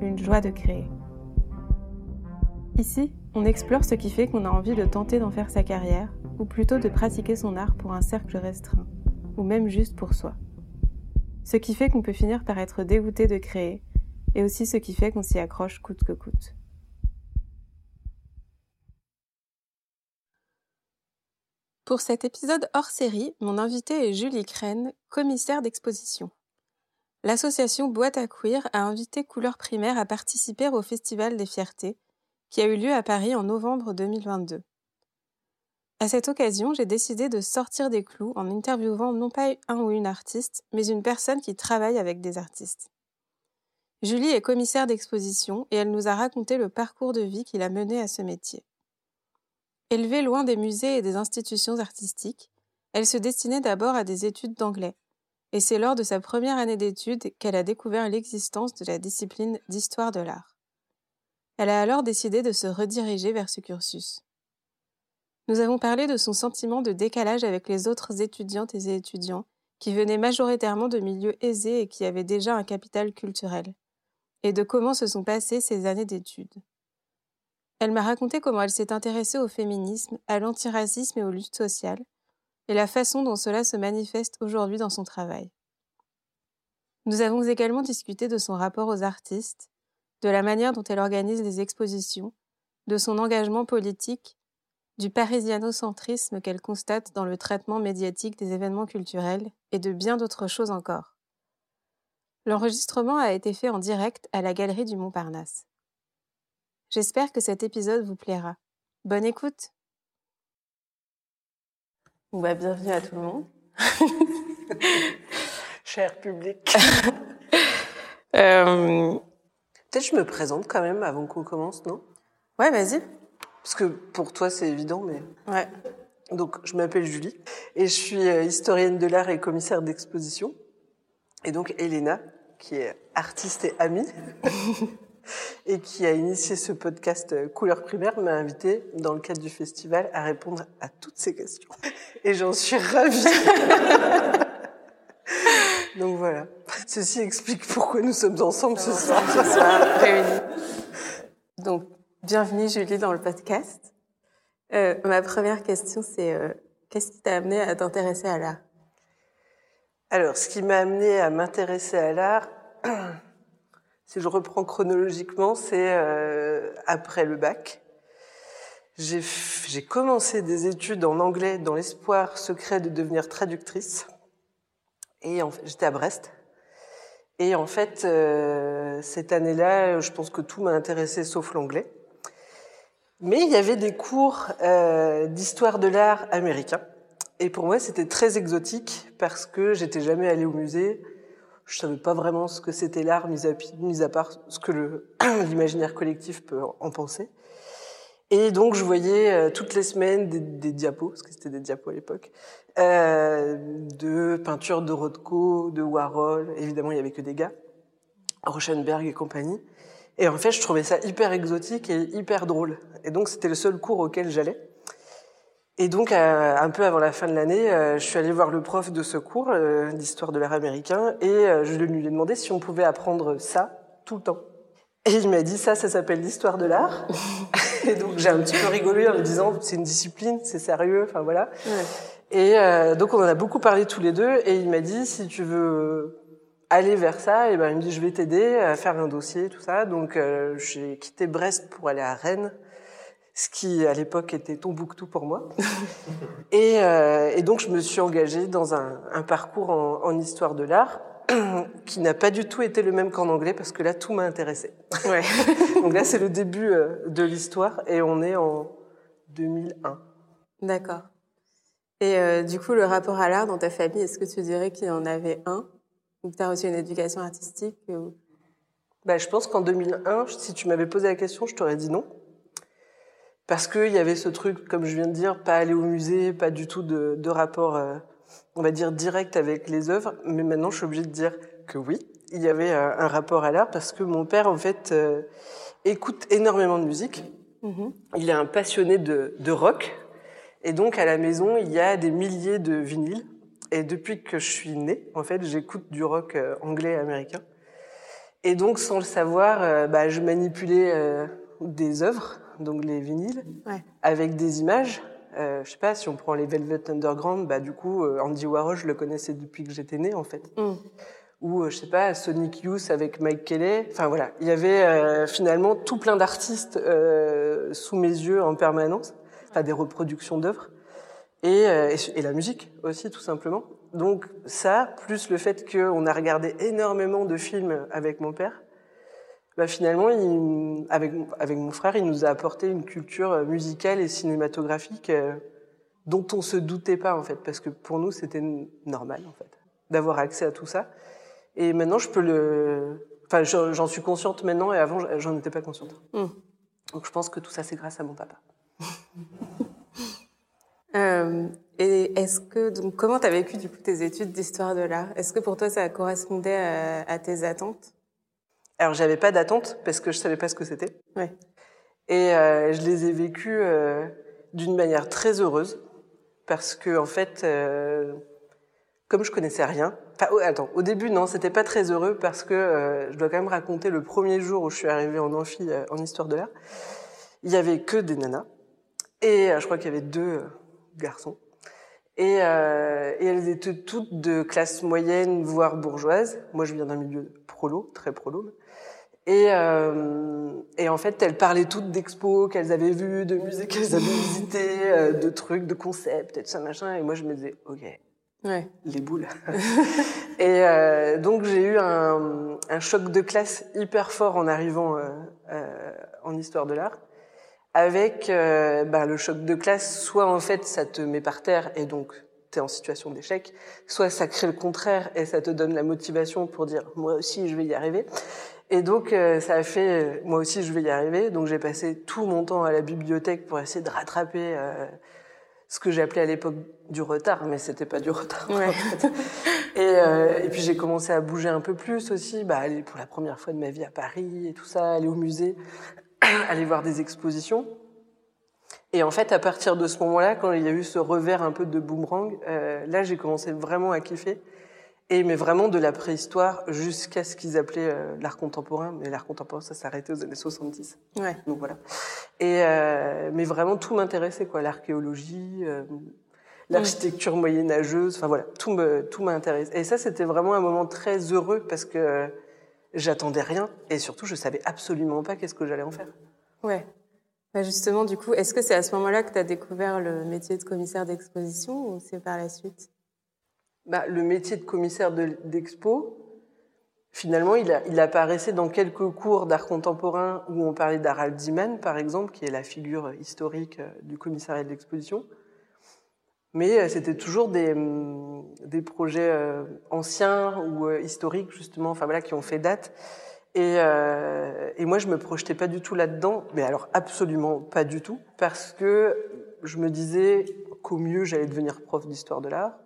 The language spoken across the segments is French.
une joie de créer. Ici, on explore ce qui fait qu'on a envie de tenter d'en faire sa carrière, ou plutôt de pratiquer son art pour un cercle restreint, ou même juste pour soi. Ce qui fait qu'on peut finir par être dégoûté de créer, et aussi ce qui fait qu'on s'y accroche coûte que coûte. Pour cet épisode hors série, mon invité est Julie Crène, commissaire d'exposition. L'association Boîte à Queer a invité Couleurs Primaires à participer au Festival des Fiertés, qui a eu lieu à Paris en novembre 2022. À cette occasion, j'ai décidé de sortir des clous en interviewant non pas un ou une artiste, mais une personne qui travaille avec des artistes. Julie est commissaire d'exposition et elle nous a raconté le parcours de vie qui l'a menée à ce métier. Élevée loin des musées et des institutions artistiques, elle se destinait d'abord à des études d'anglais, et c'est lors de sa première année d'études qu'elle a découvert l'existence de la discipline d'histoire de l'art. Elle a alors décidé de se rediriger vers ce cursus. Nous avons parlé de son sentiment de décalage avec les autres étudiantes et étudiants qui venaient majoritairement de milieux aisés et qui avaient déjà un capital culturel, et de comment se sont passées ces années d'études. Elle m'a raconté comment elle s'est intéressée au féminisme, à l'antiracisme et aux luttes sociales, et la façon dont cela se manifeste aujourd'hui dans son travail. Nous avons également discuté de son rapport aux artistes, de la manière dont elle organise les expositions, de son engagement politique, du parisianocentrisme qu'elle constate dans le traitement médiatique des événements culturels et de bien d'autres choses encore. L'enregistrement a été fait en direct à la galerie du Montparnasse. J'espère que cet épisode vous plaira. Bonne écoute bah, Bienvenue à tout le monde. Cher public. euh, Peut-être je me présente quand même avant qu'on commence, non? Ouais, vas-y. Parce que pour toi, c'est évident, mais... Ouais. Donc, je m'appelle Julie et je suis euh, historienne de l'art et commissaire d'exposition. Et donc, Elena, qui est artiste et amie, et qui a initié ce podcast euh, Couleur primaire, m'a invité dans le cadre du festival à répondre à toutes ces questions. Et j'en suis ravie. Donc voilà. Ceci explique pourquoi nous sommes ensemble ce soir. réunis. Donc, bienvenue Julie dans le podcast. Euh, ma première question, c'est euh, qu'est-ce qui t'a amené à t'intéresser à l'art? Alors, ce qui m'a amené à m'intéresser à l'art, si je reprends chronologiquement, c'est euh, après le bac. J'ai commencé des études en anglais dans l'espoir secret de devenir traductrice. Et j'étais à Brest. Et en fait, euh, cette année-là, je pense que tout m'a intéressé sauf l'anglais. Mais il y avait des cours euh, d'histoire de l'art américain. Et pour moi, c'était très exotique parce que j'étais jamais allée au musée. Je savais pas vraiment ce que c'était l'art, mis à, mis à part ce que l'imaginaire collectif peut en penser. Et donc, je voyais euh, toutes les semaines des, des diapos, parce que c'était des diapos à l'époque, euh, de peintures de Rothko, de Warhol. Évidemment, il y avait que des gars, Rauschenberg et compagnie. Et en fait, je trouvais ça hyper exotique et hyper drôle. Et donc, c'était le seul cours auquel j'allais. Et donc, euh, un peu avant la fin de l'année, euh, je suis allée voir le prof de ce cours euh, d'histoire de l'art américain et je lui ai demandé si on pouvait apprendre ça tout le temps. Et il m'a dit ça, ça s'appelle l'histoire de l'art. et donc j'ai un petit peu rigolé en me disant c'est une discipline, c'est sérieux, enfin voilà. Ouais. Et donc on en a beaucoup parlé tous les deux et il m'a dit si tu veux aller vers ça, et ben il me dit je vais t'aider à faire un dossier tout ça. Donc j'ai quitté Brest pour aller à Rennes, ce qui à l'époque était Tombouctou pour moi. et, euh, et, donc je me suis engagée dans un, un parcours en, en, histoire de l'art qui n'a pas du tout été le même qu'en anglais parce que là tout m'a intéressé. Ouais. donc là c'est le début euh, de l'histoire et on est en 2001. D'accord. Et euh, du coup, le rapport à l'art dans ta famille, est-ce que tu dirais qu'il y en avait un? Ou que tu as reçu une éducation artistique ou... bah, Je pense qu'en 2001, si tu m'avais posé la question, je t'aurais dit non. Parce qu'il y avait ce truc, comme je viens de dire, pas aller au musée, pas du tout de, de rapport, euh, on va dire, direct avec les œuvres. Mais maintenant, je suis obligée de dire que oui, il y avait euh, un rapport à l'art parce que mon père, en fait, euh, écoute énormément de musique. Mhm. Il est un passionné de, de rock. Et donc, à la maison, il y a des milliers de vinyles. Et depuis que je suis née, en fait, j'écoute du rock anglais et américain. Et donc, sans le savoir, euh, bah, je manipulais des œuvres, donc les vinyles, Ouais. avec des images. Euh, je sais pas, si on prend les Velvet Underground, bah, du coup, euh, Andy Warhol, je le connaissais depuis que j'étais née, en fait Mm. ou euh, je sais pas Sonic Youth avec Mike Kelly. Enfin voilà, il y avait euh, finalement tout plein d'artistes euh, sous mes yeux en permanence, enfin des reproductions d'œuvres et, euh, et, et la musique aussi tout simplement. Donc ça, plus le fait qu'on a regardé énormément de films avec mon père, bah finalement, il, avec avec mon frère, il nous a apporté une culture euh, musicale et cinématographique euh, dont on se doutait pas en fait, parce que pour nous c'était normal en fait d'avoir accès à tout ça. Et maintenant, je peux le. Enfin, j'en suis consciente maintenant et avant, j'en étais pas consciente. Mm. Donc, je pense que tout ça, c'est grâce à mon papa. Euh, et est-ce que donc comment t'as vécu du coup tes études d'histoire de l'art? Est-ce que pour toi ça correspondait à, à tes attentes? Alors, j'avais pas d'attente parce que je savais pas ce que c'était. Ouais. Et euh, je les ai vécues euh, d'une manière très heureuse parce que, en fait, euh, comme je connaissais rien. Enfin, oh, attends, au début, non, c'était pas très heureux parce que je dois quand même raconter le premier jour où je suis arrivée en amphi en histoire de l'art. Il y avait que des nanas et je crois qu'il y avait deux garçons. Et, et elles étaient toutes de classe moyenne, voire bourgeoise. Moi, je viens d'un milieu prolo, très prolo. Et, euh, et en fait, elles parlaient toutes d'expos qu'elles avaient vues, de musées qu'elles avaient visités, euh, de trucs, de concepts et tout ça, machin. Et moi, je me disais, OK, Ouais. les boules. et euh, donc, j'ai eu un, un choc de classe hyper fort en arrivant euh, euh, en histoire de l'art. Avec euh, bah, le choc de classe, soit en fait, ça te met par terre et donc tu es en situation d'échec, soit ça crée le contraire et ça te donne la motivation pour dire moi aussi je vais y arriver. Et donc euh, ça a fait euh, moi aussi je vais y arriver. Donc j'ai passé tout mon temps à la bibliothèque pour essayer de rattraper euh, ce que j'appelais à l'époque du retard, mais c'était pas du retard. Ouais. en fait. Et, et puis j'ai commencé à bouger un peu plus aussi, bah, aller pour la première fois de ma vie à Paris et tout ça, aller au musée, aller voir des expositions. Et en fait, à partir de ce moment-là, quand il y a eu ce revers un peu de boomerang, là, j'ai commencé vraiment à kiffer. Et mais vraiment de la préhistoire jusqu'à ce qu'ils appelaient euh, l'art contemporain. Mais l'art contemporain, ça s'arrêtait aux années 70. Ouais. Donc voilà. Et euh, mais vraiment tout m'intéressait quoi, l'archéologie, euh, l'architecture moyenâgeuse, enfin voilà, tout me tout m'intéresse. Et ça c'était vraiment un moment très heureux parce que j'attendais rien et surtout je savais absolument pas qu'est-ce que j'allais en faire. Ouais. Bah justement, du coup, est-ce que c'est à ce moment-là que tu as découvert le métier de commissaire d'exposition ou c'est par la suite? Bah, le métier de commissaire de- d'expo, finalement, il, apparaissait dans quelques cours d'art contemporain où on parlait d'Harald Diman, par exemple, qui est la figure historique euh, du commissariat de l'exposition. Mais euh, c'était toujours des, des projets euh, anciens ou historiques, justement, enfin voilà, qui ont fait date. Et, et moi, je me projetais pas du tout là-dedans, mais alors absolument pas du tout, parce que je me disais qu'au mieux, j'allais devenir prof d'histoire de l'art,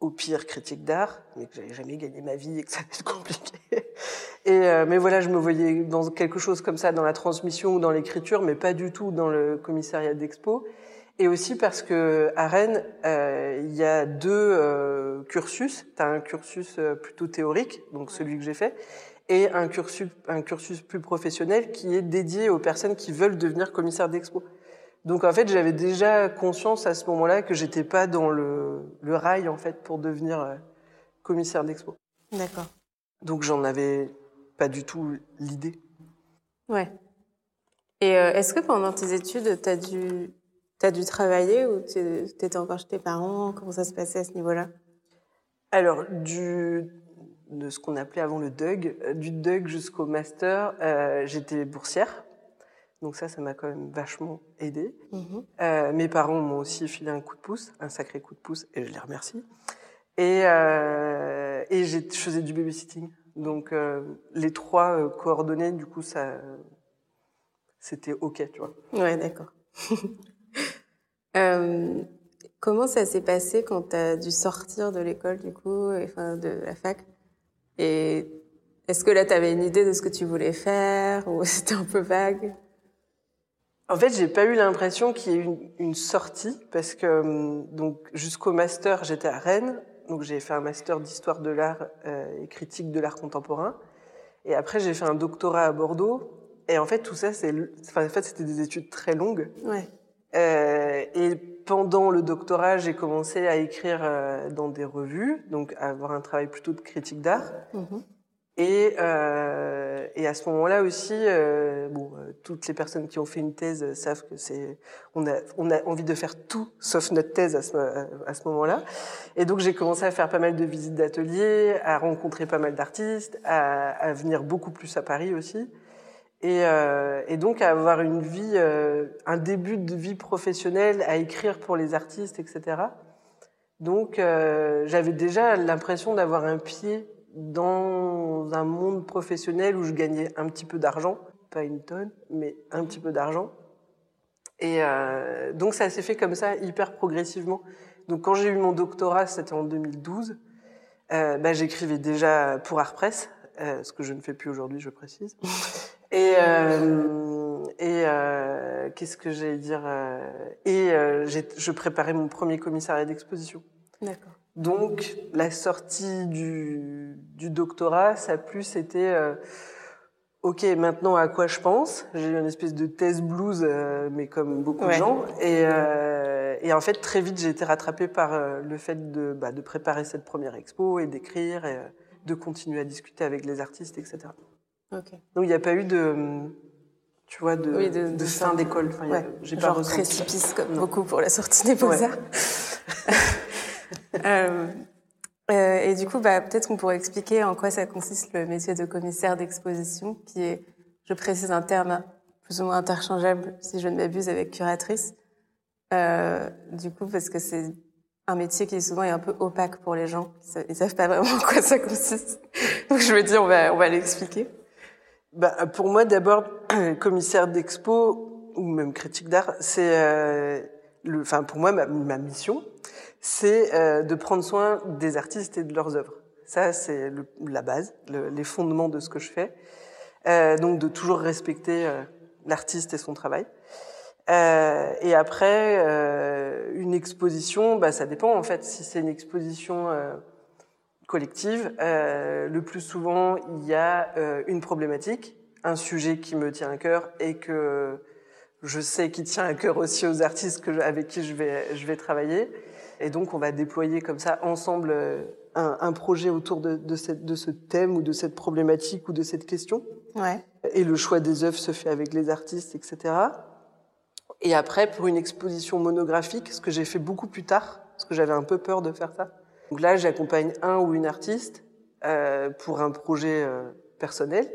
au pire critique d'art, mais que j'allais jamais gagner ma vie et que ça allait être compliqué. Et euh, mais voilà, je me voyais dans quelque chose comme ça, dans la transmission ou dans l'écriture, mais pas du tout dans le commissariat d'expo. Et aussi parce que à Rennes, euh, il y a deux euh, cursus. Tu as un cursus euh, plutôt théorique, donc celui que j'ai fait, et un cursus, un cursus plus professionnel qui est dédié aux personnes qui veulent devenir commissaire d'expo. Donc en fait, j'avais déjà conscience à ce moment-là que j'étais pas dans le, le rail en fait pour devenir euh, commissaire d'expo. D'accord. Donc j'en avais pas du tout l'idée. Ouais. Et euh, est-ce que pendant tes études, tu as dû, t'as dû travailler ou tu étais encore chez tes parents? Comment ça se passait à ce niveau-là? Alors du de ce qu'on appelait avant le DUG, euh, du DUG jusqu'au master, euh, j'étais boursière. Donc ça, ça m'a quand même vachement aidé. Mhm. Euh, mes parents m'ont aussi filé un coup de pouce, un sacré coup de pouce, et je les remercie. Et, euh, et j'ai- je faisais du babysitting. Donc les trois coordonnées, du coup, ça, c'était ok, tu vois. Ouais, d'accord. comment ça s'est passé quand tu as dû sortir de l'école, du coup, enfin de la fac? Et est-ce que là, tu avais une idée de ce que tu voulais faire ou c'était un peu vague? En fait, j'ai pas eu l'impression qu'il y ait une, une sortie parce que hum, donc jusqu'au master, j'étais à Rennes, donc j'ai fait un master d'histoire de l'art euh, et critique de l'art contemporain. Et après, j'ai fait un doctorat à Bordeaux. Et en fait, tout ça, c'est, enfin, en fait, c'était des études très longues. Ouais. Euh, et pendant le doctorat, j'ai commencé à écrire euh, dans des revues, donc à avoir un travail plutôt de critique d'art. Mm-hmm. Et, euh, et à ce moment-là aussi, euh, bon, euh, toutes les personnes qui ont fait une thèse savent que c'est, on a, on a envie de faire tout sauf notre thèse à ce, à ce moment-là. Et donc j'ai commencé à faire pas mal de visites d'ateliers, à rencontrer pas mal d'artistes, à, venir beaucoup plus à Paris aussi, et, et donc à avoir une vie, un début de vie professionnelle, à écrire pour les artistes, etc. Donc j'avais déjà l'impression d'avoir un pied dans un monde professionnel où je gagnais un petit peu d'argent, pas une tonne, mais un petit peu d'argent. Et euh, donc ça s'est fait comme ça, hyper progressivement. Donc quand j'ai eu mon doctorat, c'était en 2012, euh, bah, j'écrivais déjà pour Artpress, euh, ce que je ne fais plus aujourd'hui, je précise. Et, et qu'est-ce que j'allais dire Et je préparais mon premier commissariat d'exposition. D'accord. Donc, la sortie du, du doctorat, ça a plus été, euh, ok, maintenant à quoi je pense? J'ai eu une espèce de thèse blues, euh, mais comme beaucoup de gens. Et, euh, et, en fait, très vite, j'ai été rattrapée par le fait de, bah, de préparer cette première expo et d'écrire et de continuer à discuter avec les artistes, etc. Okay. Donc, il n'y a pas eu de tu vois, de, oui, de, de, de fin d'école. Enfin, ouais. J'ai pas Genre précipice comme non. beaucoup pour la sortie des beaux-arts. Ouais. euh, euh, et du coup, bah, peut-être qu'on pourrait expliquer en quoi ça consiste le métier de commissaire d'exposition, qui est, je précise, un terme plus ou moins interchangeable, si je ne m'abuse, avec curatrice. Euh, du coup, parce que c'est un métier qui souvent est un peu opaque pour les gens. Ils savent pas vraiment en quoi ça consiste. Donc je me dis, on va, l'expliquer. Bah, pour moi, d'abord, commissaire d'expo ou même critique d'art, c'est, pour moi, ma mission, c'est euh, de prendre soin des artistes et de leurs œuvres. Ça, c'est la base, le, les fondements de ce que je fais. Euh, donc, de toujours respecter euh, l'artiste et son travail. Euh, et après, euh, une exposition, bah, ça dépend en fait. Si c'est une exposition collective, le plus souvent, il y a une problématique, un sujet qui me tient à cœur et que je sais qui tient à cœur aussi aux artistes que, avec qui je vais, je vais travailler. Et donc, on va déployer comme ça ensemble un, un projet autour de, de, cette, de ce thème ou de cette problématique ou de cette question. Ouais. Et le choix des œuvres se fait avec les artistes, etc. Et après, pour une exposition monographique, ce que j'ai fait beaucoup plus tard, parce que j'avais un peu peur de faire ça. Donc là, j'accompagne un ou une artiste euh, pour un projet euh, personnel.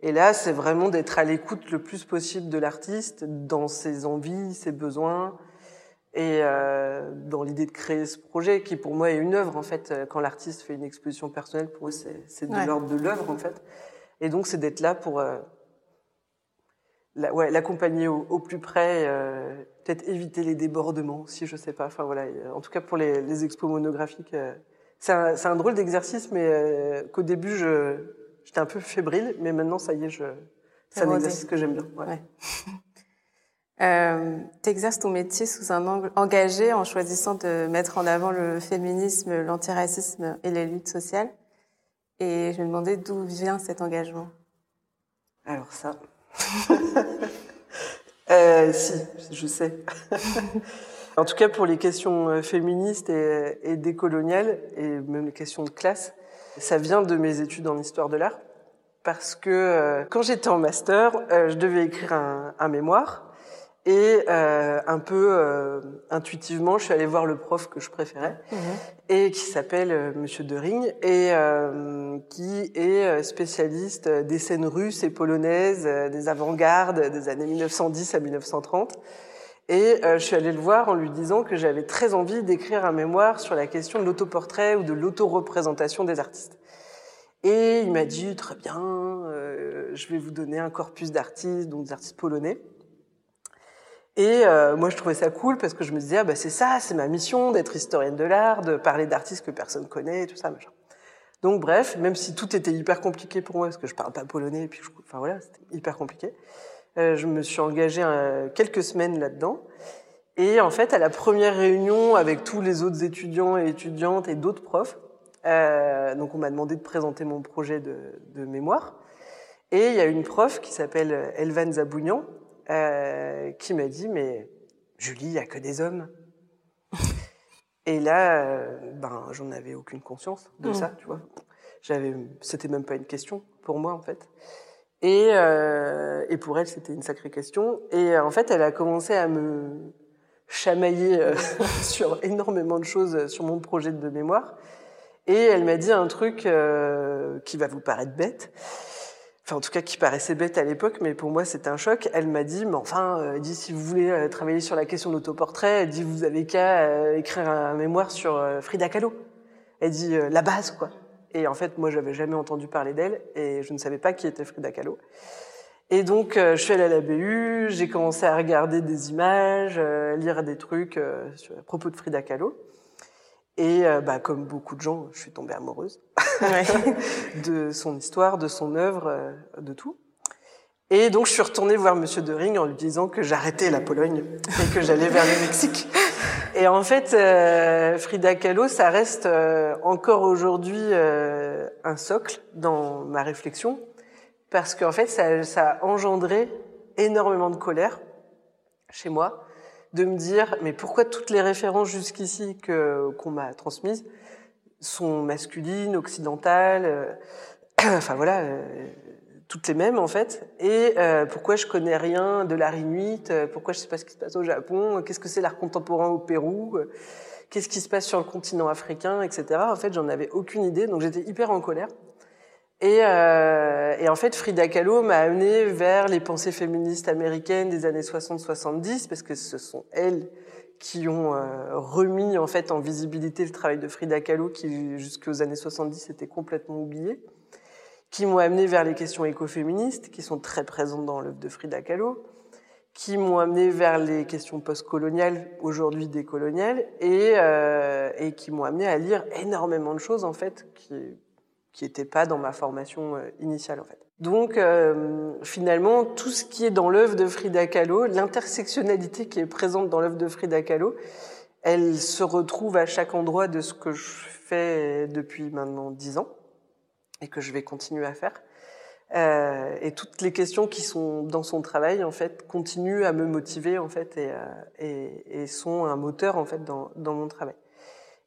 Et là, c'est vraiment d'être à l'écoute le plus possible de l'artiste dans ses envies, ses besoins, et euh, dans l'idée de créer ce projet qui pour moi est une œuvre en fait quand l'artiste fait une exposition personnelle pour eux c'est de ouais. l'ordre de l'œuvre en fait. Et donc c'est d'être là pour euh, l'accompagner la, ouais, au, au, plus près euh, peut-être éviter les débordements si je sais pas. Enfin voilà en tout cas pour les, les expos monographiques euh, c'est un, un, drôle d'exercice mais euh, qu'au début j'étais un peu fébrile mais maintenant ça y est je c'est un exercice que j'aime bien. Ouais. Euh, tu exerces ton métier sous un angle engagé en choisissant de mettre en avant le féminisme, l'antiracisme et les luttes sociales. Et je me demandais d'où vient cet engagement. Alors ça. euh, si, je sais. en tout cas, pour les questions euh, féministes et, et décoloniales, et même les questions de classe, ça vient de mes études en histoire de l'art. Parce que euh, quand j'étais en master, euh, je devais écrire un mémoire et euh, un peu euh, intuitivement, je suis allée voir le prof que je préférais mmh. et qui s'appelle euh, Monsieur Dering et euh, qui est euh, spécialiste des scènes russes et polonaises, des avant-gardes des années 1910 à 1930. Et je suis allée le voir en lui disant que j'avais très envie d'écrire un mémoire sur la question de l'autoportrait ou de l'autoreprésentation des artistes. Et il m'a dit, très bien, euh, je vais vous donner un corpus d'artistes, donc des artistes polonais. Et euh, moi, je trouvais ça cool parce que je me disais, ah, bah, c'est ça, c'est ma mission d'être historienne de l'art, de parler d'artistes que personne connaît, tout ça, machin. Donc bref, même si tout était hyper compliqué pour moi, parce que je parle pas polonais, et puis je, enfin voilà, c'était hyper compliqué, euh, je me suis engagée euh, quelques semaines là-dedans. Et en fait, à la première réunion avec tous les autres étudiants et étudiantes et d'autres profs, euh, donc on m'a demandé de présenter mon projet de, de, mémoire. Et il y a une prof qui s'appelle Elvan Zabougnan euh, qui m'a dit mais Julie, il y a que des hommes. et là, euh, ben j'en avais aucune conscience de mmh. ça, tu vois. J'avais, c'était même pas une question pour moi en fait. Et, euh, et pour elle, c'était une sacrée question. Et en fait, elle a commencé à me chamailler sur énormément de choses sur mon projet de mémoire. Et elle m'a dit un truc qui va vous paraître bête, enfin en tout cas qui paraissait bête à l'époque, mais pour moi c'était un choc. Elle m'a dit, mais enfin, euh, dit si vous voulez euh, travailler sur la question de l'autoportrait, elle dit vous avez qu'à euh, écrire un mémoire sur Frida Kahlo. Elle dit la base quoi. Et en fait moi j'avais jamais entendu parler d'elle et je ne savais pas qui était Frida Kahlo. Et donc, je suis allée à la BU, j'ai commencé à regarder des images, lire des trucs à propos de Frida Kahlo. Et euh, bah, comme beaucoup de gens, je suis tombée amoureuse ouais. de son histoire, de son œuvre, euh, de tout. Et donc je suis retournée voir Monsieur de Ring en lui disant que j'arrêtais la Pologne et que j'allais vers le Mexique. Et en fait, euh, Frida Kahlo, ça reste encore aujourd'hui un socle dans ma réflexion parce qu'en fait, ça, ça a engendré énormément de colère chez moi de me dire mais pourquoi toutes les références jusqu'ici que qu'on m'a transmises sont masculines, occidentales, euh, enfin voilà, euh, toutes les mêmes en fait. Et euh, pourquoi je connais rien de l'art inuit Pourquoi je sais pas ce qui se passe au Japon Qu'est-ce que c'est l'art contemporain au Pérou Qu'est-ce qui se passe sur le continent africain, etc. En fait, j'en avais aucune idée, donc j'étais hyper en colère. Et, euh, et, en fait, Frida Kahlo m'a amené vers les pensées féministes américaines des années 60-70, parce que ce sont elles qui ont euh, remis en fait en visibilité le travail de Frida Kahlo, qui jusqu'aux années 70 était complètement oublié, qui m'ont amené vers les questions écoféministes, qui sont très présentes dans l'œuvre de Frida Kahlo, qui m'ont amené vers les questions postcoloniales, aujourd'hui décoloniales, et, euh, et qui m'ont amené à lire énormément de choses en fait qui qui n'était pas dans ma formation euh, initiale en fait. Donc euh, finalement, tout ce qui est dans l'œuvre de Frida Kahlo, l'intersectionnalité qui est présente dans l'œuvre de Frida Kahlo, elle se retrouve à chaque endroit de ce que je fais depuis maintenant dix ans et que je vais continuer à faire. Euh, et toutes les questions qui sont dans son travail en fait continuent à me motiver en fait et, sont un moteur en fait dans mon travail.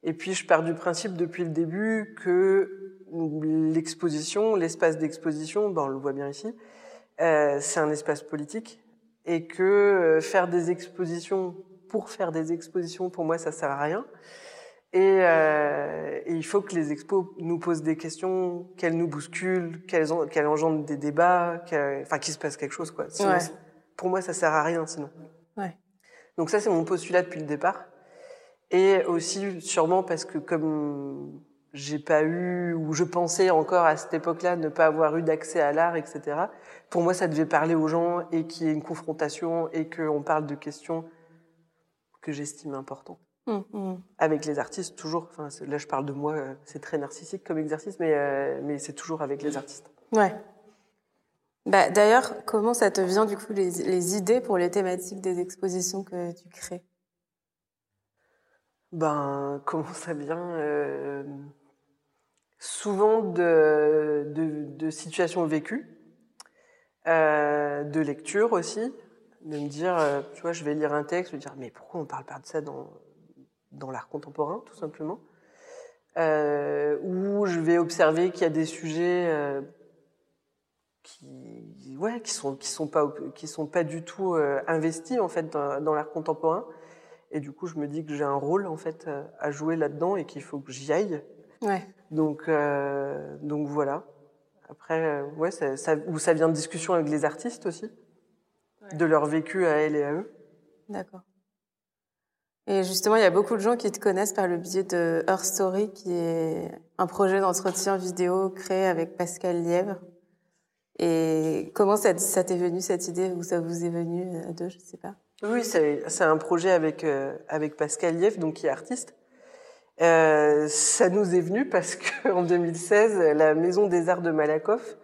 Et puis je pars du principe depuis le début que l'exposition, l'espace d'exposition, ben on le voit bien ici, euh, c'est un espace politique et que euh, faire des expositions pour faire des expositions, pour moi, ça sert à rien. Et, euh, et il faut que les expos nous posent des questions, qu'elles nous bousculent, qu'elles, qu'elles engendrent des débats, enfin qu'il se passe quelque chose quoi. Sinon, ouais. Pour moi, ça sert à rien sinon. Ouais. Donc ça, c'est mon postulat depuis le départ. Et aussi sûrement parce que comme j'ai pas eu, ou je pensais encore à cette époque-là ne pas avoir eu d'accès à l'art, etc. Pour moi, ça devait parler aux gens et qu'il y ait une confrontation et qu'on parle de questions que j'estime importantes. Mmh, mmh. Avec les artistes, toujours. Enfin, là, je parle de moi, euh, c'est très narcissique comme exercice, mais, euh, mais c'est toujours avec les artistes. Ouais. Bah, D'ailleurs, comment ça te vient, du coup, les, les idées pour les thématiques des expositions que tu crées? Ben, comment ça vient euh souvent de, situations vécues, euh, de lecture aussi, de me dire, euh, tu vois, je vais lire un texte, me dire, mais pourquoi on parle pas de ça dans, l'art contemporain, tout simplement euh, Ou je vais observer qu'il y a des sujets qui, ouais, qui sont qui sont pas sont pas du tout investis en fait dans, dans l'art contemporain. Et du coup, je me dis que j'ai un rôle en fait à jouer là-dedans et qu'il faut que j'y aille. Ouais. Donc, euh, donc voilà. Après, euh, ouais, ça, ça, ou ça vient de discussion avec les artistes aussi, ouais. de leur vécu à elles et à eux. D'accord. Et justement, il y a beaucoup de gens qui te connaissent par le biais de Her Story, qui est un projet d'entretien vidéo créé avec Pascal Lièvre. Et comment ça, ça t'est venu cette idée ou ça vous est venu à deux, je sais pas? Oui, c'est un projet avec euh, avec Pascal Lièvre, donc qui est artiste. Euh, ça nous est venu parce qu'en 2016, la Maison des Arts de Malakoff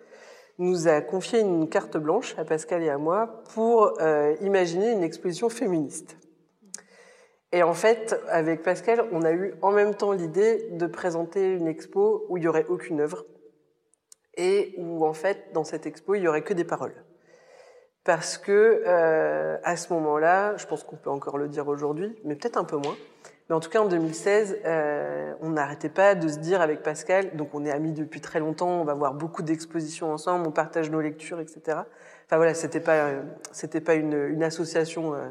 nous a confié une carte blanche à Pascal et à moi pour euh, imaginer une exposition féministe. Et en fait, avec Pascal, on a eu en même temps l'idée de présenter une expo où il y aurait aucune œuvre et où en fait, dans cette expo, il y aurait que des paroles. Parce que euh, à ce moment-là, je pense qu'on peut encore le dire aujourd'hui, mais peut-être un peu moins. Mais en tout cas, en 2016, euh, on n'arrêtait pas de se dire avec Pascal, donc on est amis depuis très longtemps, on va voir beaucoup d'expositions ensemble, on partage nos lectures, etc. Enfin voilà, c'était pas, c'était pas une, une association euh,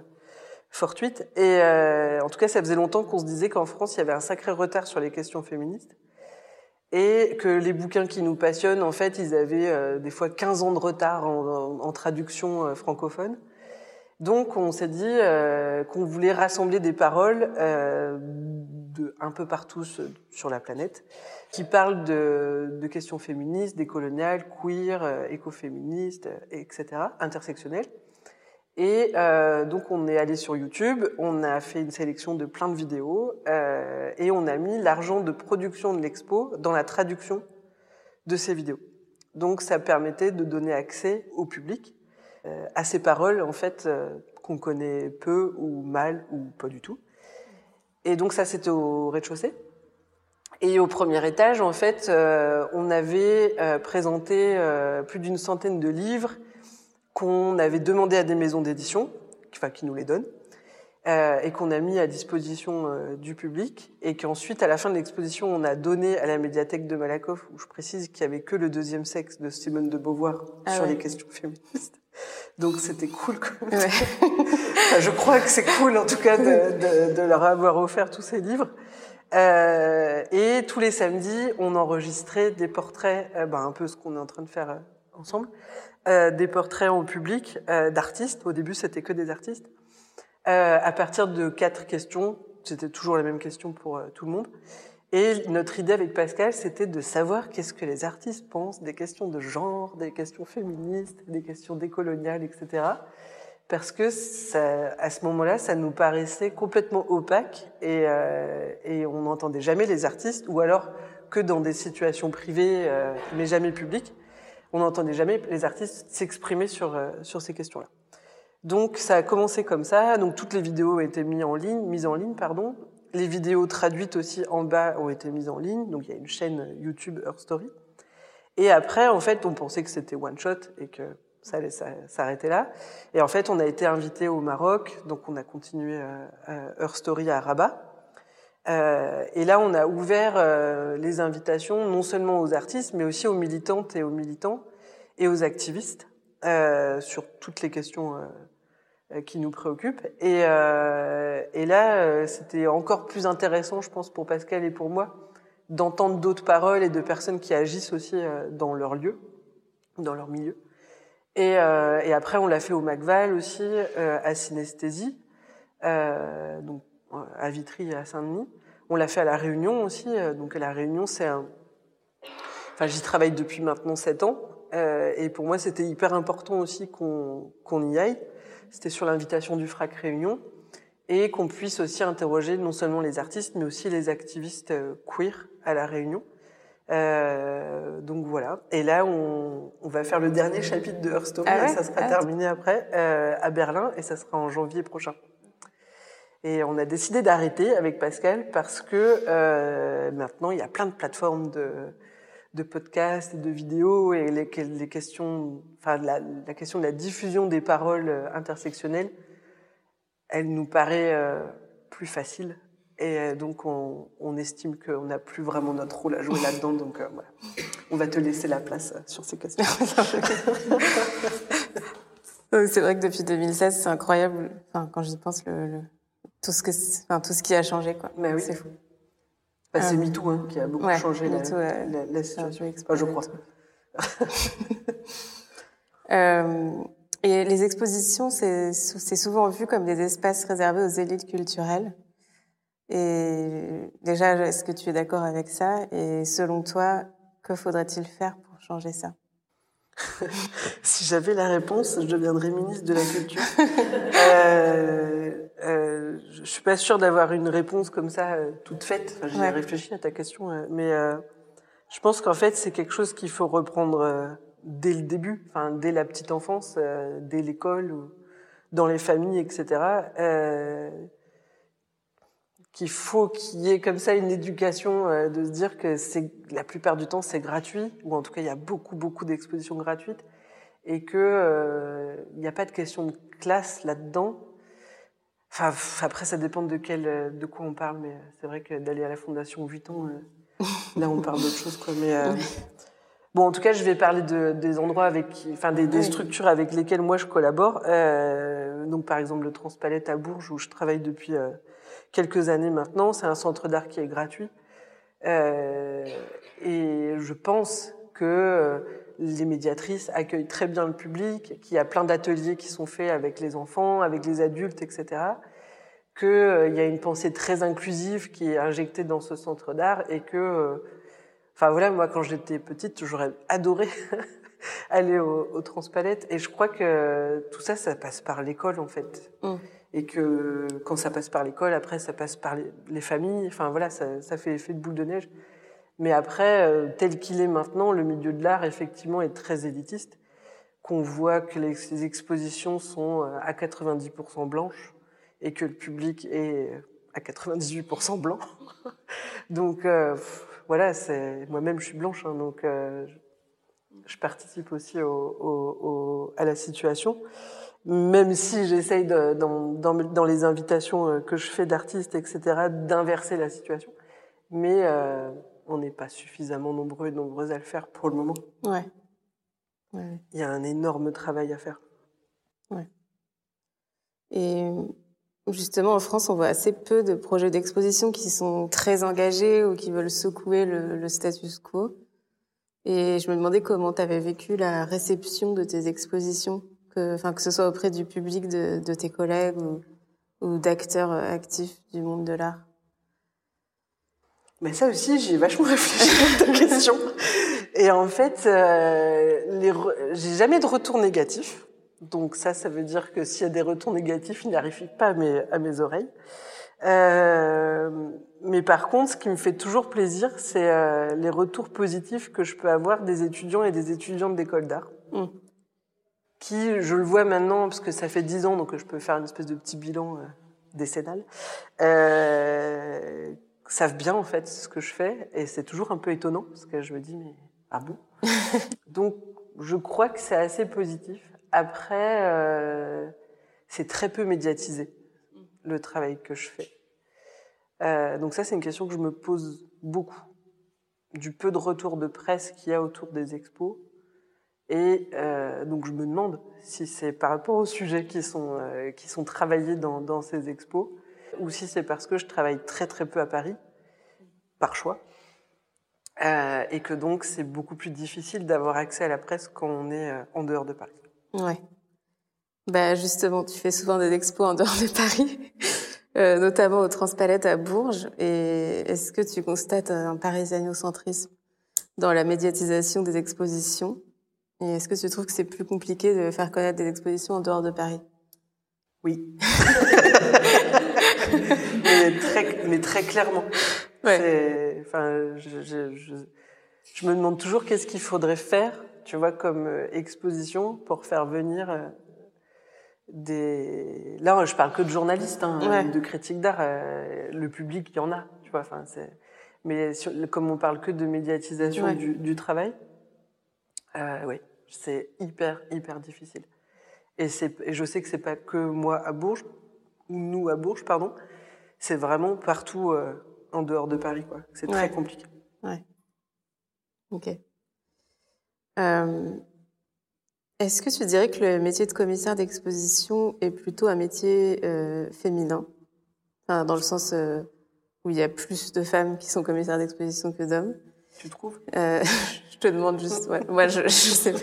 fortuite. Et euh, en tout cas, ça faisait longtemps qu'on se disait qu'en France, il y avait un sacré retard sur les questions féministes et que les bouquins qui nous passionnent, en fait, ils avaient euh, des fois 15 ans de retard en, en traduction euh, francophone. Donc, on s'est dit euh, qu'on voulait rassembler des paroles euh, de un peu partout sur la planète qui parlent de, de questions féministes, décoloniales, queer, euh, écoféministes, etc., intersectionnelles. Et euh, donc on est allé sur YouTube, on a fait une sélection de plein de vidéos euh, et on a mis l'argent de production de l'expo dans la traduction de ces vidéos. Donc ça permettait de donner accès au public euh, à ces paroles en fait euh, qu'on connaît peu ou mal ou pas du tout. Et donc ça c'était au rez-de-chaussée. Et au premier étage en fait euh, on avait euh, présenté plus d'une centaine de livres qu'on avait demandé à des maisons d'édition, enfin qui nous les donnent, euh, et qu'on a mis à disposition euh, du public, et qu'ensuite, à la fin de l'exposition, on a donné à la médiathèque de Malakoff, où je précise qu'il y avait que le deuxième sexe de Simone de Beauvoir ah sur ouais. les questions féministes. Donc c'était cool. Ouais. enfin, je crois que c'est cool, en tout cas, de, de, de, leur avoir offert tous ces livres. Euh, et tous les samedis, on enregistrait des portraits, euh, ben, un peu ce qu'on est en train de faire euh, ensemble, des portraits en public d'artistes. Au début, c'était que des artistes. À partir de quatre questions, c'était toujours la même question pour tout le monde. Et notre idée avec Pascal, c'était de savoir qu'est-ce que les artistes pensent des questions de genre, des questions féministes, des questions décoloniales, etc. Parce que à ce moment-là, ça nous paraissait complètement opaque et, euh, et on n'entendait jamais les artistes, ou alors que dans des situations privées, mais jamais publiques on n'entendait jamais les artistes s'exprimer sur, euh, sur ces questions-là. Donc ça a commencé comme ça, donc toutes les vidéos ont été mises en ligne, mises en ligne, pardon. Les vidéos traduites aussi en bas ont été mises en ligne, donc il y a une chaîne YouTube Her Story. Et après, en fait, on pensait que c'était one shot et que ça allait s'arrêter là. Et en fait, on a été invité au Maroc, donc on a continué euh, Her Story à Rabat. Euh, et là, on a ouvert euh, les invitations non seulement aux artistes, mais aussi aux militantes et aux militants et aux activistes euh, sur toutes les questions euh, qui nous préoccupent. Et, euh, et là, c'était encore plus intéressant, je pense, pour Pascal et pour moi, d'entendre d'autres paroles et de personnes qui agissent aussi dans leur lieu, dans leur milieu. Et, et après, on l'a fait au Macval aussi, à Synesthésie, donc à Vitry et à Saint-Denis. On l'a fait à La Réunion aussi. Donc La Réunion, c'est un... Enfin, j'y travaille depuis maintenant sept ans. Euh, et pour moi, c'était hyper important aussi qu'on qu'on y aille. C'était sur l'invitation du FRAC Réunion. Et qu'on puisse aussi interroger non seulement les artistes, mais aussi les activistes queer à La Réunion. Euh, donc voilà. Et là, on, on, va faire le dernier chapitre de Her Story. Ah ouais et ça sera ah terminé après euh, à Berlin et ça sera en janvier prochain. Et on a décidé d'arrêter avec Pascal parce que euh, maintenant il y a plein de plateformes de, de podcasts et de vidéos et les, les questions, enfin la, la, question de la diffusion des paroles intersectionnelles, elle nous paraît euh, plus facile. Et donc on, on estime qu'on n'a plus vraiment notre rôle à jouer là-dedans. Donc euh, voilà, on va te laisser la place sur ces questions. c'est vrai que depuis 2016, c'est incroyable. Enfin, quand j'y pense, le, le tout ce que, enfin, tout ce qui a changé, quoi. Mais oui. C'est fou. Bah, c'est euh, MeToo hein, qui a beaucoup ouais, changé la, MeToo, la, la, situation. Enfin, je crois. euh, et les expositions, c'est souvent vu comme des espaces réservés aux élites culturelles. Et déjà, est-ce que tu es d'accord avec ça? Et selon toi, que faudrait-il faire pour changer ça? Si j'avais la réponse, je deviendrais ministre de la Culture. euh, euh, je suis pas sûre d'avoir une réponse comme ça euh, toute faite. Enfin, J'ai réfléchi à ta question, euh, mais euh, je pense qu'en fait c'est quelque chose qu'il faut reprendre dès le début, enfin dès la petite enfance, dès l'école, ou dans les familles, etc. qu'il faut qu'il y ait comme ça une éducation de se dire que c'est la plupart du temps c'est gratuit ou en tout cas il y a beaucoup beaucoup d'expositions gratuites et que il n'y a pas de question de classe là-dedans Enfin, après, ça dépend de quel, euh, de quoi on parle, mais euh, c'est vrai que d'aller à la Fondation Vuitton, euh, là, on parle d'autre chose, quoi. Mais bon, en tout cas, je vais parler de, des endroits avec, enfin, des, des, structures avec lesquelles moi je collabore. Euh, donc, par exemple, le Transpalette à Bourges, où je travaille depuis quelques années maintenant, c'est un centre d'art qui est gratuit. et je pense que les médiatrices accueillent très bien le public, qu'il y a plein d'ateliers qui sont faits avec les enfants, avec les adultes, etc. Qu'il euh, y a une pensée très inclusive qui est injectée dans ce centre d'art et que, euh, enfin voilà, moi quand j'étais petite, j'aurais adoré aller au, au, Transpalette et je crois que tout ça, ça passe par l'école en fait. Mm. Et que quand ça passe par l'école, après ça passe par les, les familles, enfin voilà, ça, ça fait effet de boule de neige. Mais après, euh, tel qu'il est maintenant, le milieu de l'art, effectivement, est très élitiste, qu'on voit que les expositions sont euh, à 90% blanches et que le public est à 98% blanc. donc, euh, voilà, moi-même, je suis blanche, hein, donc euh, je participe aussi au, au, au, à la situation. Même si j'essaye dans, les invitations que je fais d'artistes, etc., d'inverser la situation. Mais euh, on n'est pas suffisamment nombreux et nombreuses à le faire pour le moment. Ouais. Il y a un énorme travail à faire. Ouais. Et justement, en France, on voit assez peu de projets d'exposition qui sont très engagés ou qui veulent secouer le, le status quo. Et je me demandais comment tu avais vécu la réception de tes expositions, que, enfin, que ce soit auprès du public, de, de tes collègues ou, ou d'acteurs actifs du monde de l'art. Mais ça aussi, j'ai vachement réfléchi à ta question. Et en fait, euh, les j'ai jamais de retour négatif. Donc ça, ça veut dire que s'il y a des retours négatifs, ils n'arrivent pas à mes, à mes oreilles. Euh, mais par contre, ce qui me fait toujours plaisir, c'est euh, les retours positifs que je peux avoir des étudiants et des étudiantes d'école d'art. Mmh. Qui, je le vois maintenant, parce que ça fait dix ans, donc je peux faire une espèce de petit bilan euh, décennal, euh, savent bien en fait ce que je fais et c'est toujours un peu étonnant parce que je me dis mais ah bon? Donc je crois que c'est assez positif. Après euh, c'est très peu médiatisé le travail que je fais. Euh, donc ça c'est une question que je me pose beaucoup. Du peu de retour de presse qu'il y a autour des expos. Et euh, donc je me demande si c'est par rapport aux sujets qui sont euh, qui sont travaillés dans, dans ces expos ou si c'est parce que je travaille très très peu à Paris, par choix, euh, et que donc c'est beaucoup plus difficile d'avoir accès à la presse quand on est euh, en dehors de Paris. Ouais. Bah justement, tu fais souvent des expos en dehors de Paris, euh, notamment au Transpalette à Bourges. Et est-ce que tu constates un parisianocentrisme dans la médiatisation des expositions? Et est-ce que tu trouves que c'est plus compliqué de faire connaître des expositions en dehors de Paris? Oui. mais, très, mais très clairement. Ouais. Enfin, je, je, je, je, me demande toujours qu'est-ce qu'il faudrait faire, tu vois, comme euh, exposition pour faire venir euh, des. Là, je parle que de journalistes, hein, ouais. de critiques d'art. Euh, le public, il y en a, tu vois. Enfin, c'est. Mais sur, comme on parle que de médiatisation ouais. du, du, travail, euh, oui, c'est hyper hyper difficile. Et, et je sais que c'est pas que moi à Bourges ou nous à Bourges, pardon, c'est vraiment partout euh, en dehors de Paris, quoi. C'est très ouais. compliqué. Ouais. Ok. Euh, Est-ce que tu dirais que le métier de commissaire d'exposition est plutôt un métier euh, féminin, enfin, dans le sens où il y a plus de femmes qui sont commissaires d'exposition que d'hommes Tu trouves? Je te demande juste. Ouais. Moi, je, je sais pas.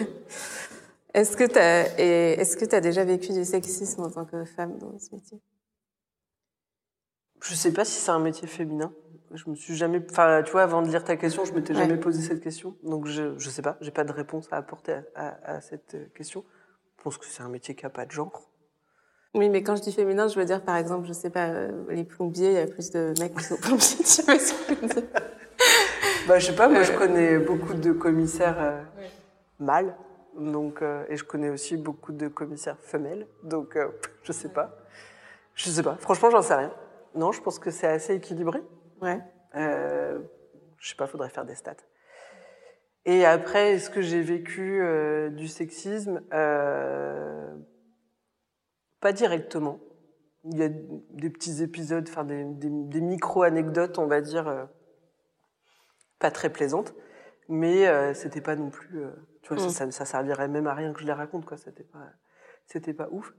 Est-ce que tu as, est-ce que tu as déjà vécu du sexisme en tant que femme dans ce métier? Je sais pas si c'est un métier féminin. Je me suis jamais, enfin, tu vois, avant de lire ta question, je m'étais jamais posé cette question. Donc, je, je sais pas, j'ai pas de réponse à apporter à, à, cette question. Je pense que c'est un métier qui a pas de genre. Oui, mais quand je dis féminin, je veux dire, par exemple, je sais pas, euh, les plombiers, il y a plus de mecs qui sont plombiers, tu vois ce que je veux dire? Bah, je sais pas, moi, je connais beaucoup de commissaires euh, mâles. Donc, euh, et je connais aussi beaucoup de commissaires femelles. Donc, euh, je sais pas. Je sais pas. Franchement, j'en sais rien. Non, je pense que c'est assez équilibré. Ouais. Euh, je sais pas, faudrait faire des stats. Et après, est-ce que j'ai vécu euh, du sexisme? Euh, Pas directement. Il y a des petits épisodes, enfin des, des, des micro-anecdotes, on va dire, euh, pas très plaisantes, mais c'était pas non plus. tu vois, Mm. ça, ça servirait même à rien que je les raconte, quoi. C'était pas, c'était pas ouf.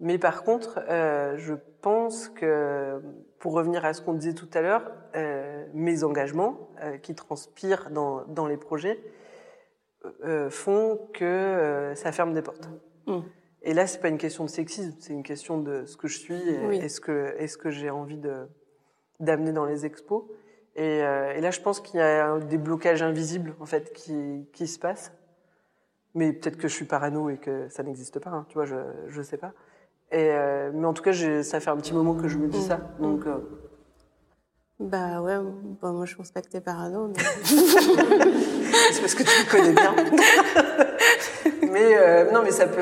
Mais par contre, euh, je pense que, pour revenir à ce qu'on disait tout à l'heure, euh, mes engagements euh, qui transpirent dans, dans les projets font que ça ferme des portes. Mm. Et là, c'est pas une question de sexisme, c'est une question de ce que je suis et, Oui. et ce que, ce que j'ai envie de, d'amener dans les expos. Et, et là, je pense qu'il y a des blocages invisibles en fait qui, qui se passent. Mais peut-être que je suis parano et que ça n'existe pas. hein, tu vois, je je sais pas. Et euh, mais en tout cas, ça fait un petit moment que je me dis Mm. ça. Donc euh, Bah ouais, bon, moi je pense pas que t'es parano, mais... c'est parce que tu me connais bien. mais euh, non, mais ça peut.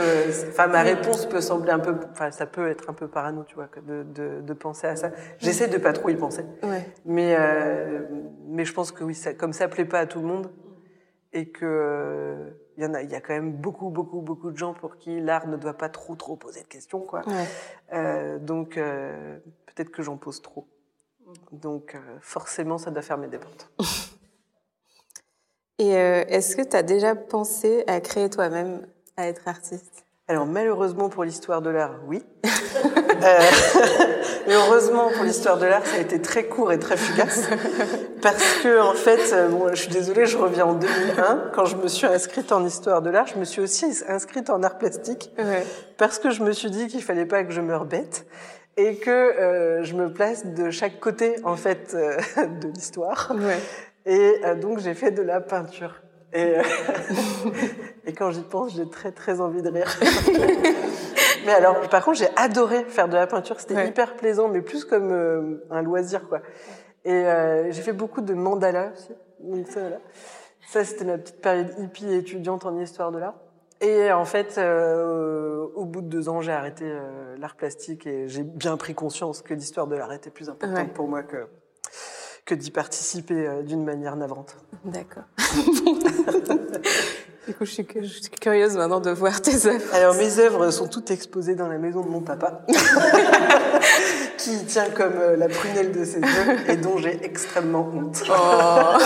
Enfin, ma réponse peut sembler un peu. Enfin, ça peut être un peu parano, tu vois, de, de, de penser à ça. J'essaie de pas trop y penser. ouais. Mais, euh, mais je pense que oui, ça, comme ça plaît pas à tout le monde, et que euh, il y en a, il y a quand même beaucoup, beaucoup, beaucoup de gens pour qui l'art ne doit pas trop, trop poser de questions, quoi. Ouais. Euh, donc euh, peut-être que j'en pose trop. Donc euh, forcément, ça doit fermer des portes. Et est-ce que t'as déjà pensé à créer toi-même, à être artiste? Alors malheureusement pour l'histoire de l'art, oui. Euh, mais heureusement pour l'histoire de l'art, ça a été très court et très fugace. Parce que en fait, euh, bon, je suis désolée, je reviens en 2001. Quand je me suis inscrite en histoire de l'art, je me suis aussi inscrite en art plastique Ouais. parce que je me suis dit qu'il fallait pas que je meure bête et que euh, je me place de chaque côté en fait euh, de l'histoire. Ouais. Et euh, donc j'ai fait de la peinture. Et, euh, et quand j'y pense, j'ai très très envie de rire. mais alors, par contre, j'ai adoré faire de la peinture. C'était Ouais. hyper plaisant, mais plus comme euh, un loisir, quoi. Et euh, j'ai fait beaucoup de mandalas aussi. Donc ça, voilà. Ça, c'était ma petite période hippie étudiante en histoire de l'art. Et en fait, euh, au bout de deux ans, j'ai arrêté euh, l'art plastique et j'ai bien pris conscience que l'histoire de l'art était plus importante Ouais. pour moi que que d'y participer euh, d'une manière navrante. D'accord. du coup, je suis, cu- je suis curieuse maintenant de voir tes œuvres. Alors mes œuvres sont toutes exposées dans la maison de mon papa, qui tient comme euh, la prunelle de ses yeux et dont j'ai extrêmement honte. Oh,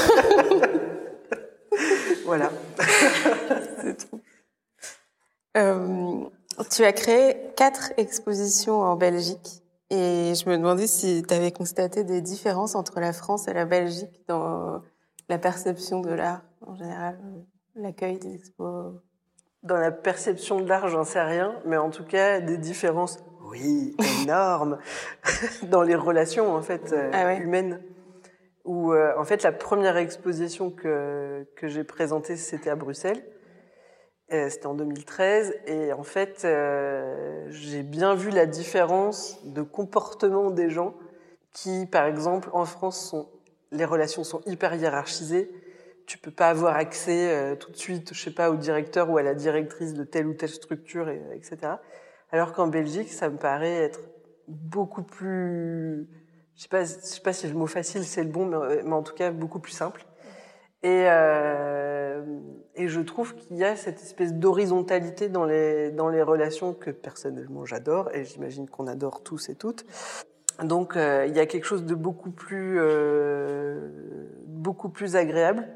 Voilà. c'est trop. Euh, tu as créé quatre expositions en Belgique et je me demandais si tu avais constaté des différences entre la France et la Belgique dans la perception de l'art en général, l'accueil des expos. Dans la perception de l'art, j'en sais rien, mais en tout cas, des différences, oui, énormes, dans les relations en fait euh, Ah ouais. humaines. Où euh, en fait, la première exposition que que j'ai présentée, c'était à Bruxelles. Euh, C'était en 2013 et en fait, euh, j'ai bien vu la différence de comportement des gens qui, par exemple, en France, sont les relations sont hyper hiérarchisées. Tu peux pas avoir accès euh, tout de suite, je sais pas, au directeur ou à la directrice de telle ou telle structure, et, etc. Alors qu'en Belgique, ça me paraît être beaucoup plus, je sais pas, je sais pas si le mot facile c'est le bon, mais en tout cas beaucoup plus simple. Et, euh, et je trouve qu'il y a cette espèce d'horizontalité dans les, dans les relations que personnellement j'adore, et j'imagine qu'on adore tous et toutes. Donc euh, il y a quelque chose de beaucoup plus, euh, beaucoup plus agréable.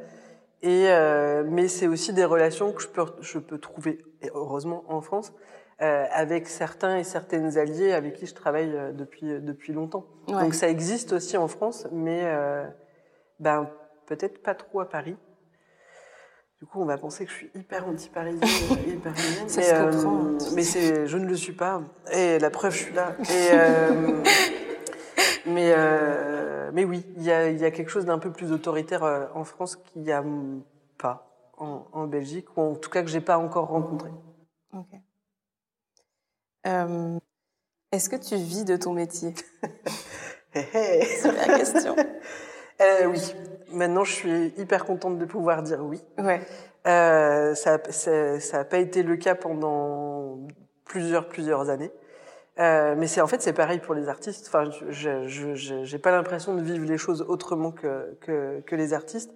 Et, euh, mais c'est aussi des relations que je peux, je peux trouver, et heureusement en France, euh, avec certains et certaines alliés avec qui je travaille euh, depuis, depuis longtemps. Ouais. Donc ça existe aussi en France, mais euh, ben, peut-être pas trop à Paris. Du coup, on va penser que je suis hyper anti-parisienne, hyper parisienne. Mais, euh, comprend. mais c'est, je ne le suis pas. Et la preuve, je suis là. Et, euh, Mais, euh, mais oui, il y a, y a, quelque chose d'un peu plus autoritaire en France qu'il n'y a pas en, en, Belgique, ou en tout cas que j'ai pas encore rencontré. Ok. Est-ce que tu vis de ton métier? C'est la question. Oui. Maintenant, je suis hyper contente de pouvoir dire oui. Ouais. Euh, ça n'a pas été le cas pendant plusieurs, plusieurs années. Euh, mais c'est en fait c'est pareil pour les artistes. Enfin, je n'ai pas l'impression de vivre les choses autrement que, que, que les artistes.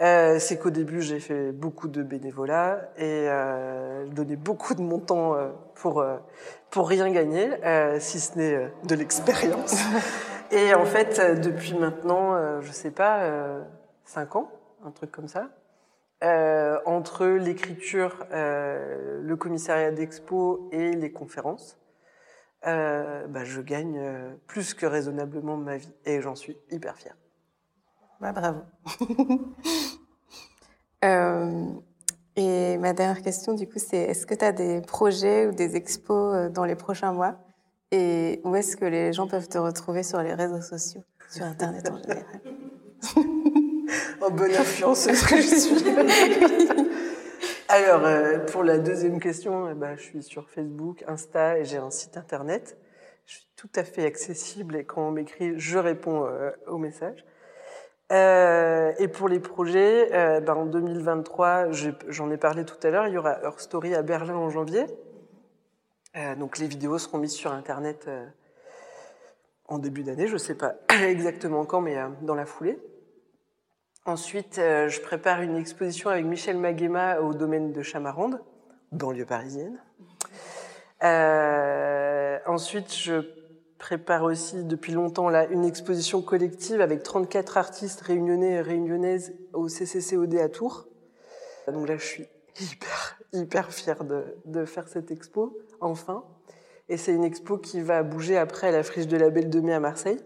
Euh, c'est qu'au début j'ai fait beaucoup de bénévolat et euh, je donnais beaucoup de mon temps euh, pour euh, pour rien gagner, euh, si ce n'est de l'expérience. et en fait depuis maintenant, je sais pas, cinq ans, un truc comme ça. entre l'écriture, le commissariat d'expo et les conférences, euh, bah, je gagne euh, plus que raisonnablement ma vie et j'en suis hyper fière. Bah, bravo. euh, et ma dernière question, du coup, c'est est-ce que tu as des projets ou des expos euh, dans les prochains mois? Et où est-ce que les gens peuvent te retrouver sur les réseaux sociaux, sur Internet en général? En bonne influenceuse que je suis. Alors, euh, pour la deuxième question, eh ben, je suis sur Facebook, Insta et j'ai un site internet. Je suis tout à fait accessible et quand on m'écrit, je réponds euh, aux messages. Euh, et pour les projets, ben, en 2023, j'en ai parlé tout à l'heure, il y aura Her Story à Berlin en janvier. Euh, donc les vidéos seront mises sur Internet euh, en début d'année, je ne sais pas exactement quand, mais dans la foulée. Ensuite, euh, je prépare une exposition avec Michel Maguema au domaine de Chamarande, banlieue parisienne. Euh, ensuite, je prépare aussi depuis longtemps là une exposition collective avec 34 artistes réunionnais et réunionnaises au CCCOD à Tours. Donc là, je suis hyper, hyper fière de, de faire cette expo, enfin. Et c'est une expo qui va bouger après à la friche de la Belle de Mai à Marseille.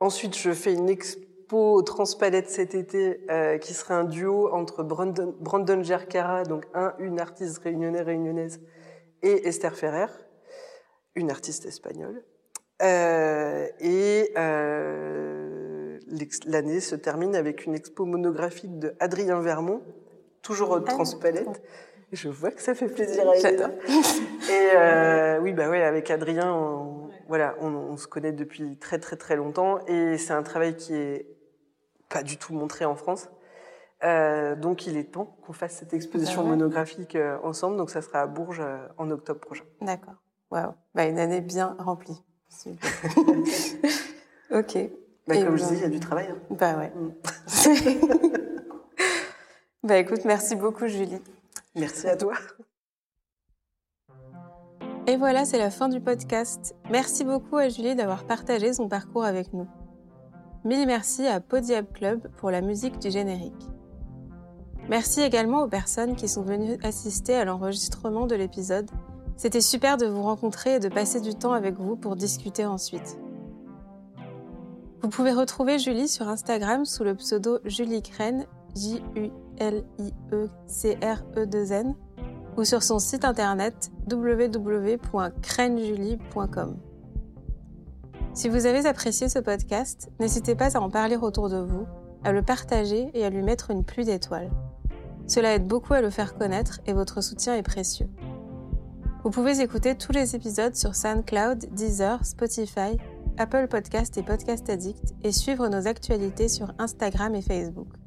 Ensuite, je fais une expo Transpalette cet été, euh, qui sera un duo entre Brandon, Brandon Gercara, donc un, une artiste réunionnaise, réunionnaise, et Esther Ferrer, une artiste espagnole. Euh, et euh, l'année se termine avec une expo monographique de Adrien Vermont, toujours au ah, Transpalette. Je vois que ça fait plaisir à J'adore. Et euh, oui, bah ouais, avec Adrien, on, voilà, on, on, se connaît depuis très très très longtemps et c'est un travail qui est pas du tout montré en France. Euh, donc il est temps qu'on fasse cette exposition ah monographique euh, ensemble. Donc ça sera à Bourges en octobre prochain. D'accord. Waouh. Bah, une année bien remplie. ok. Bah, comme je dis, il y a du travail. Hein. Bah ouais. Mm. bah écoute, merci beaucoup Julie. Merci à toi. Et voilà, c'est la fin du podcast. Merci beaucoup à Julie d'avoir partagé son parcours avec nous. Mille merci à Podiab Club pour la musique du générique. Merci également aux personnes qui sont venues assister à l'enregistrement de l'épisode. C'était super de vous rencontrer et de passer du temps avec vous pour discuter ensuite. Vous pouvez retrouver Julie sur Instagram sous le pseudo Julie Crène, J-U-L-I-E-C-R-E-2-N, ou sur son site internet www.crenjulie.com. Si vous avez apprécié ce podcast, n'hésitez pas à en parler autour de vous, à le partager et à lui mettre une pluie d'étoiles. Cela aide beaucoup à le faire connaître et votre soutien est précieux. Vous pouvez écouter tous les épisodes sur SoundCloud, Deezer, Spotify, Apple Podcast et Podcast Addict et suivre nos actualités sur Instagram et Facebook.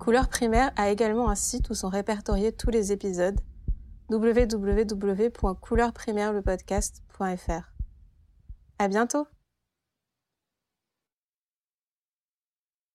Couleur Primaire a également un site où sont répertoriés tous les épisodes www.couleurprimairelepodcast.fr. À bientôt!